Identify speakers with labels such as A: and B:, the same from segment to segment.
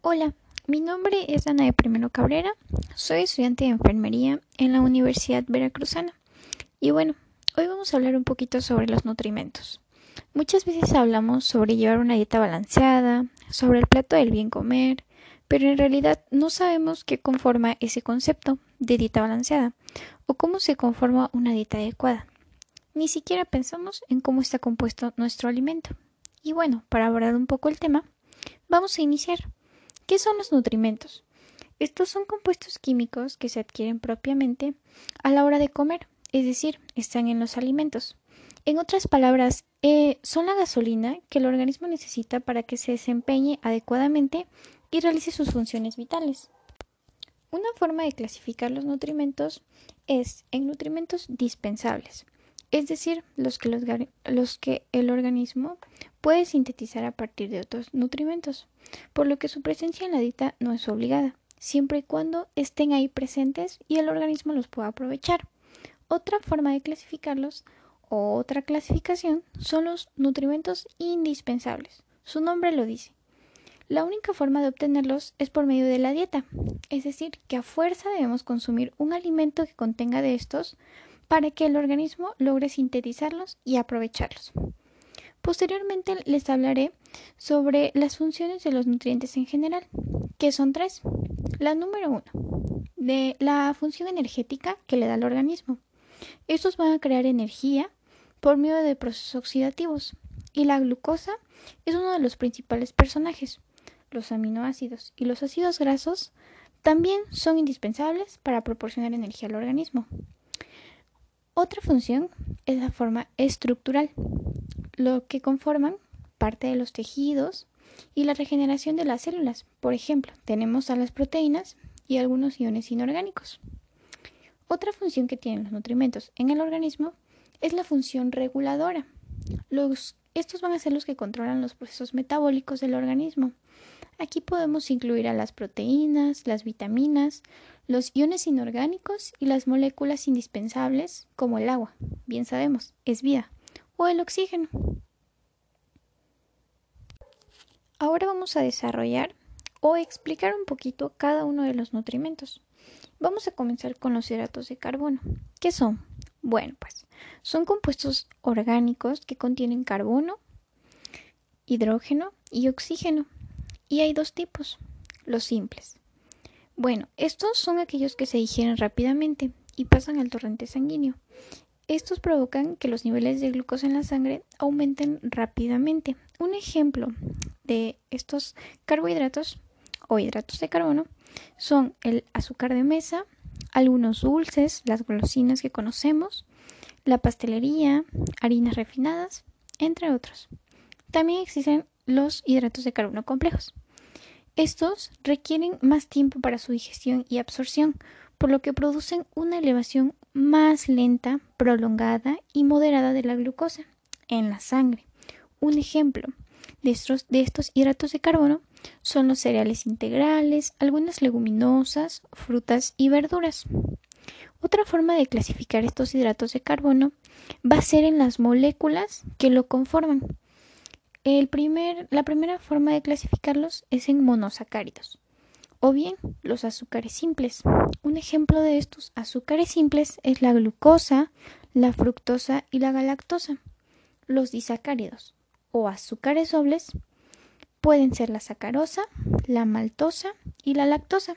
A: Hola, mi nombre es Ana de Primero Cabrera, soy estudiante de enfermería en la Universidad Veracruzana. Y bueno, hoy vamos a hablar un poquito sobre los nutrimentos. Muchas veces hablamos sobre llevar una dieta balanceada, sobre el plato del bien comer, pero en realidad no sabemos qué conforma ese concepto de dieta balanceada o cómo se conforma una dieta adecuada. Ni siquiera pensamos en cómo está compuesto nuestro alimento. Y bueno, para abordar un poco el tema, vamos a iniciar. ¿Qué son los nutrimentos? Estos son compuestos químicos que se adquieren propiamente a la hora de comer, es decir, están en los alimentos. En otras palabras, eh, son la gasolina que el organismo necesita para que se desempeñe adecuadamente y realice sus funciones vitales. Una forma de clasificar los nutrimentos es en nutrimentos dispensables, es decir, los que, los que el organismo puede sintetizar a partir de otros nutrimentos, por lo que su presencia en la dieta no es obligada, siempre y cuando estén ahí presentes y el organismo los pueda aprovechar. Otra forma de clasificarlos o otra clasificación son los nutrimentos indispensables. Su nombre lo dice. La única forma de obtenerlos es por medio de la dieta, es decir, que a fuerza debemos consumir un alimento que contenga de estos para que el organismo logre sintetizarlos y aprovecharlos. Posteriormente les hablaré sobre las funciones de los nutrientes en general, que son tres. La número uno, de la función energética que le da al organismo. Estos van a crear energía por medio de procesos oxidativos y la glucosa es uno de los principales personajes. Los aminoácidos y los ácidos grasos también son indispensables para proporcionar energía al organismo. Otra función es la forma estructural, lo que conforman parte de los tejidos y la regeneración de las células. Por ejemplo, tenemos a las proteínas y algunos iones inorgánicos. Otra función que tienen los nutrimentos en el organismo es la función reguladora. estos van a ser los que controlan los procesos metabólicos del organismo. Aquí podemos incluir a las proteínas, las vitaminas, los iones inorgánicos y las moléculas indispensables como el agua. Bien sabemos, es vida o el oxígeno. Ahora vamos a desarrollar o explicar un poquito cada uno de los nutrimentos. Vamos a comenzar con los hidratos de carbono. ¿Qué son? Bueno, pues son compuestos orgánicos que contienen carbono, hidrógeno y oxígeno. Y hay dos tipos, los simples. Bueno, estos son aquellos que se digieren rápidamente y pasan al torrente sanguíneo. Estos provocan que los niveles de glucosa en la sangre aumenten rápidamente. Un ejemplo de estos carbohidratos o hidratos de carbono son el azúcar de mesa, algunos dulces, las golosinas que conocemos, la pastelería, harinas refinadas, entre otros. También existen los hidratos de carbono complejos. Estos requieren más tiempo para su digestión y absorción, por lo que producen una elevación más lenta, prolongada y moderada de la glucosa en la sangre. Un ejemplo de estos, hidratos de carbono son los cereales integrales, algunas leguminosas, frutas y verduras. Otra forma de clasificar estos hidratos de carbono va a ser en las moléculas que lo conforman. El primer, la primera forma de clasificarlos es en monosacáridos o bien los azúcares simples. Un ejemplo de estos azúcares simples es la glucosa, la fructosa y la galactosa. Los disacáridos o azúcares dobles pueden ser la sacarosa, la maltosa y la lactosa.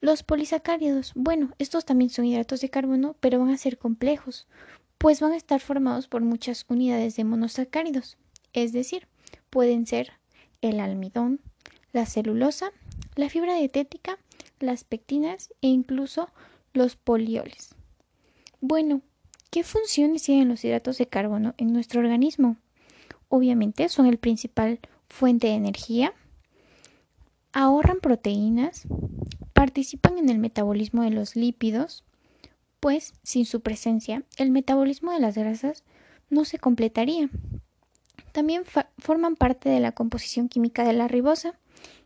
A: Los polisacáridos, bueno, estos también son hidratos de carbono, pero van a ser complejos, pues van a estar formados por muchas unidades de monosacáridos, es decir, pueden ser el almidón, la celulosa la fibra dietética, las pectinas e incluso los polioles. Bueno, ¿qué funciones tienen los hidratos de carbono en nuestro organismo? Obviamente son el principal fuente de energía, ahorran proteínas, participan en el metabolismo de los lípidos, pues sin su presencia el metabolismo de las grasas no se completaría. También forman parte de la composición química de la ribosa,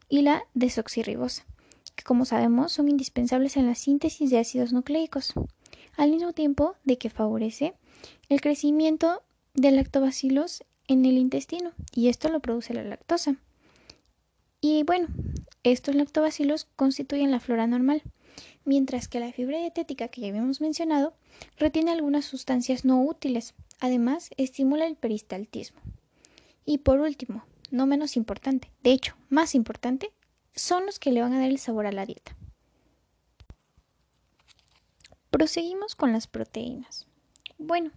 A: y la desoxirribosa, que como sabemos son indispensables en la síntesis de ácidos nucleicos, al mismo tiempo de que favorece el crecimiento de lactobacilos en el intestino y esto lo produce la lactosa. Y bueno, Estos lactobacilos constituyen la flora normal, mientras que la fibra dietética que ya habíamos mencionado retiene algunas sustancias no útiles. Además, estimula el peristaltismo. Y por último, no menos importante, de hecho, más importante, son los que le van a dar el sabor a la dieta. Proseguimos con las proteínas. Bueno,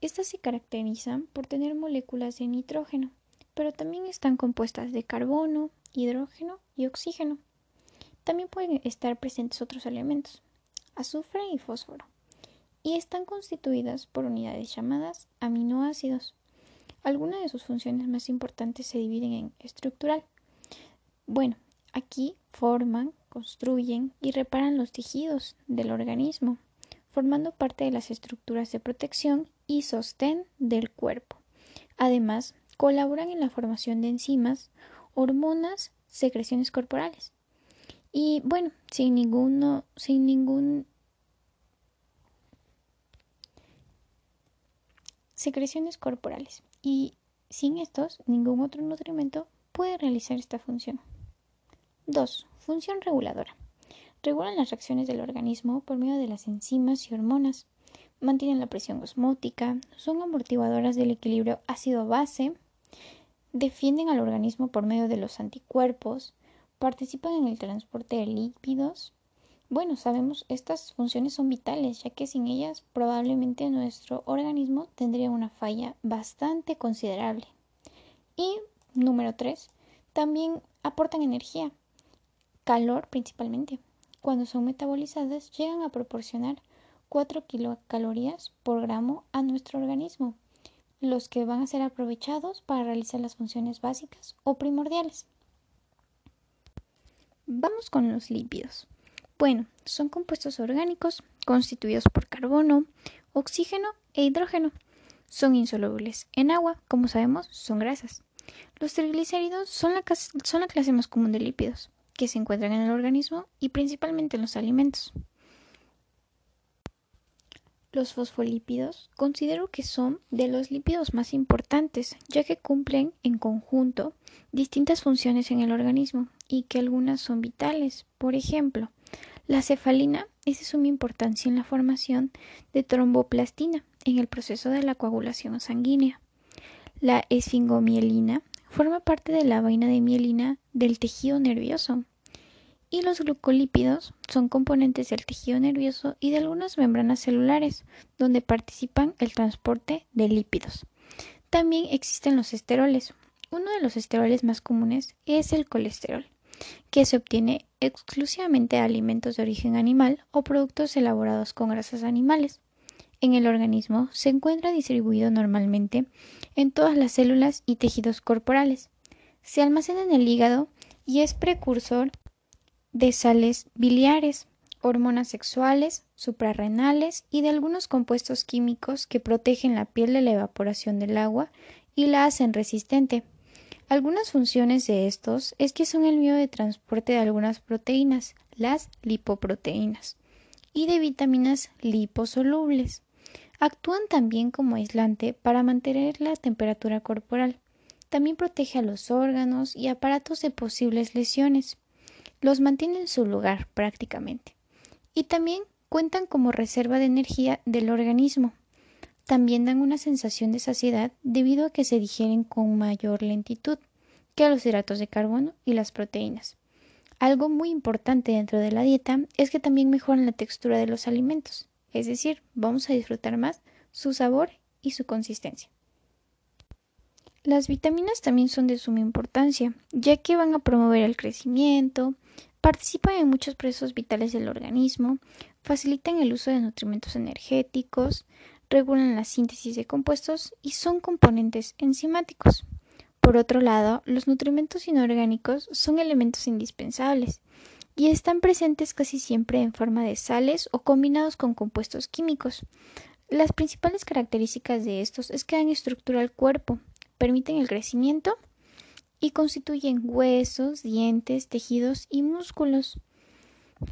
A: estas se caracterizan por tener moléculas de nitrógeno, pero también están compuestas de carbono, hidrógeno y oxígeno. También pueden estar presentes otros elementos, azufre y fósforo, y están constituidas por unidades llamadas aminoácidos. Algunas de sus funciones más importantes se dividen en estructural. Bueno, aquí forman, construyen y reparan los tejidos del organismo, formando parte de las estructuras de protección y sostén del cuerpo. Además, colaboran en la formación de enzimas, hormonas, secreciones corporales. Y bueno, sin ninguno, sin ningún secreciones corporales. Y sin estos, ningún otro nutrimento puede realizar esta función. 2. Función reguladora. Regulan las reacciones del organismo por medio de las enzimas y hormonas. Mantienen la presión osmótica, son amortiguadoras del equilibrio ácido-base, defienden al organismo por medio de los anticuerpos, participan en el transporte de lípidos. Bueno, sabemos estas funciones son vitales, ya que sin ellas probablemente nuestro organismo tendría una falla bastante considerable. Y número 3, también aportan energía, calor principalmente. Cuando son metabolizadas llegan a proporcionar 4 kilocalorías por gramo a nuestro organismo los que van a ser aprovechados para realizar las funciones básicas o primordiales. Vamos con los lípidos. Bueno, son compuestos orgánicos constituidos por carbono, oxígeno e hidrógeno. Son insolubles en agua, como sabemos, son grasas. Los triglicéridos son la, son la clase más común de lípidos que se encuentran en el organismo y principalmente en los alimentos. Los fosfolípidos considero que son de los lípidos más importantes, ya que cumplen en conjunto distintas funciones en el organismo y que algunas son vitales. Por ejemplo, la cefalina es de suma importancia en la formación de tromboplastina en el proceso de la coagulación sanguínea. La esfingomielina forma parte de la vaina de mielina del tejido nervioso y los glucolípidos son componentes del tejido nervioso y de algunas membranas celulares, donde participan el transporte de lípidos. También existen los esteroles. Uno de los esteroles más comunes es el colesterol, que se obtiene exclusivamente de alimentos de origen animal o productos elaborados con grasas animales. En el organismo se encuentra distribuido normalmente en todas las células y tejidos corporales. Se almacena en el hígado y es precursor de sales biliares, hormonas sexuales, suprarrenales y de algunos compuestos químicos que protegen la piel de la evaporación del agua y la hacen resistente. Algunas funciones de estos es que son el medio de transporte de algunas proteínas, las lipoproteínas, y de vitaminas liposolubles. Actúan también como aislante para mantener la temperatura corporal. También protege a los órganos y aparatos de posibles lesiones los mantiene en su lugar prácticamente. Y también cuentan como reserva de energía del organismo. También dan una sensación de saciedad debido a que se digieren con mayor lentitud que los hidratos de carbono y las proteínas. Algo muy importante dentro de la dieta es que también mejoran la textura de los alimentos, es decir, vamos a disfrutar más su sabor y su consistencia. Las vitaminas también son de suma importancia, ya que van a promover el crecimiento, Participan en muchos procesos vitales del organismo, facilitan el uso de nutrimentos energéticos, regulan la síntesis de compuestos y son componentes enzimáticos. Por otro lado, los nutrimentos inorgánicos son elementos indispensables y están presentes casi siempre en forma de sales o combinados con compuestos químicos. Las principales características de estos es que dan estructura al cuerpo, permiten el crecimiento y constituyen huesos, dientes, tejidos y músculos.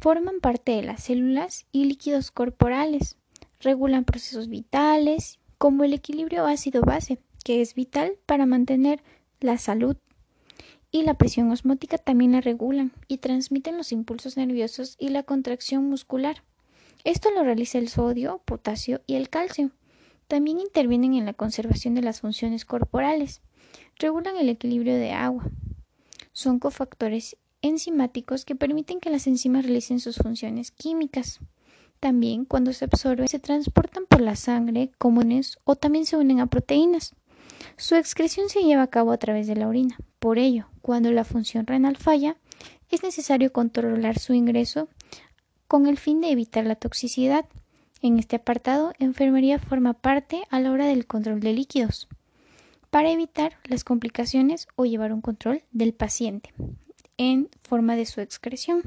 A: Forman parte de las células y líquidos corporales. Regulan procesos vitales como el equilibrio ácido-base, que es vital para mantener la salud. y la presión osmótica también la regulan y transmiten los impulsos nerviosos y la contracción muscular. Esto lo realiza el sodio, potasio y el calcio. También intervienen en la conservación de las funciones corporales. Regulan el equilibrio de agua. Son cofactores enzimáticos que permiten que las enzimas realicen sus funciones químicas. También cuando se absorben se transportan por la sangre comunes o también se unen a proteínas. Su excreción se lleva a cabo a través de la orina. Por ello, cuando la función renal falla, es necesario controlar su ingreso con el fin de evitar la toxicidad. En este apartado, enfermería forma parte a la hora del control de líquidos para evitar las complicaciones o llevar un control del paciente en forma de su excreción.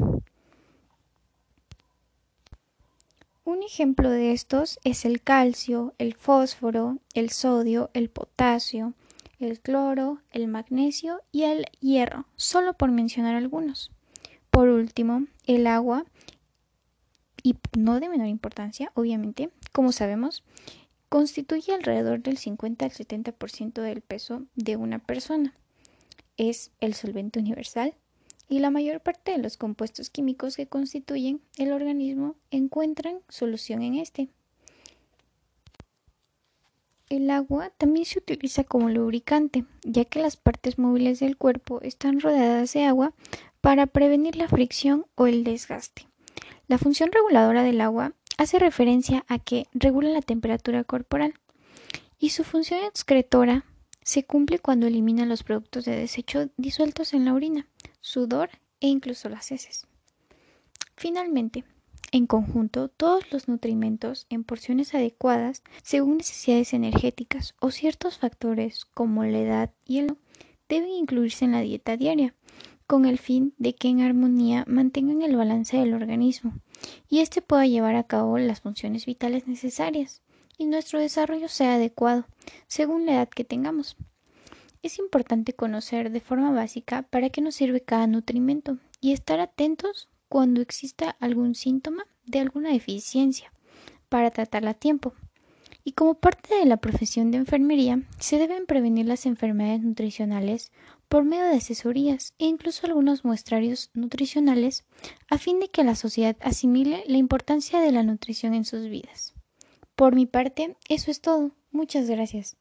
A: Un ejemplo de estos es el calcio, el fósforo, el sodio, el potasio, el cloro, el magnesio y el hierro, solo por mencionar algunos. Por último, el agua, y no de menor importancia, obviamente, como sabemos, constituye alrededor del 50 al 70% del peso de una persona. Es el solvente universal y la mayor parte de los compuestos químicos que constituyen el organismo encuentran solución en este. El agua también se utiliza como lubricante, ya que las partes móviles del cuerpo están rodeadas de agua para prevenir la fricción o el desgaste. La función reguladora del agua hace referencia a que regula la temperatura corporal y su función excretora se cumple cuando elimina los productos de desecho disueltos en la orina sudor e incluso las heces. Finalmente, en conjunto, todos los nutrimentos en porciones adecuadas según necesidades energéticas o ciertos factores como la edad y el deben incluirse en la dieta diaria, con el fin de que en armonía mantengan el balance del organismo y éste pueda llevar a cabo las funciones vitales necesarias y nuestro desarrollo sea adecuado según la edad que tengamos. Es importante conocer de forma básica para qué nos sirve cada nutrimento y estar atentos cuando exista algún síntoma de alguna deficiencia para tratarla a tiempo. Y como parte de la profesión de enfermería, se deben prevenir las enfermedades nutricionales por medio de asesorías e incluso algunos muestrarios nutricionales a fin de que la sociedad asimile la importancia de la nutrición en sus vidas. Por mi parte, eso es todo. Muchas gracias.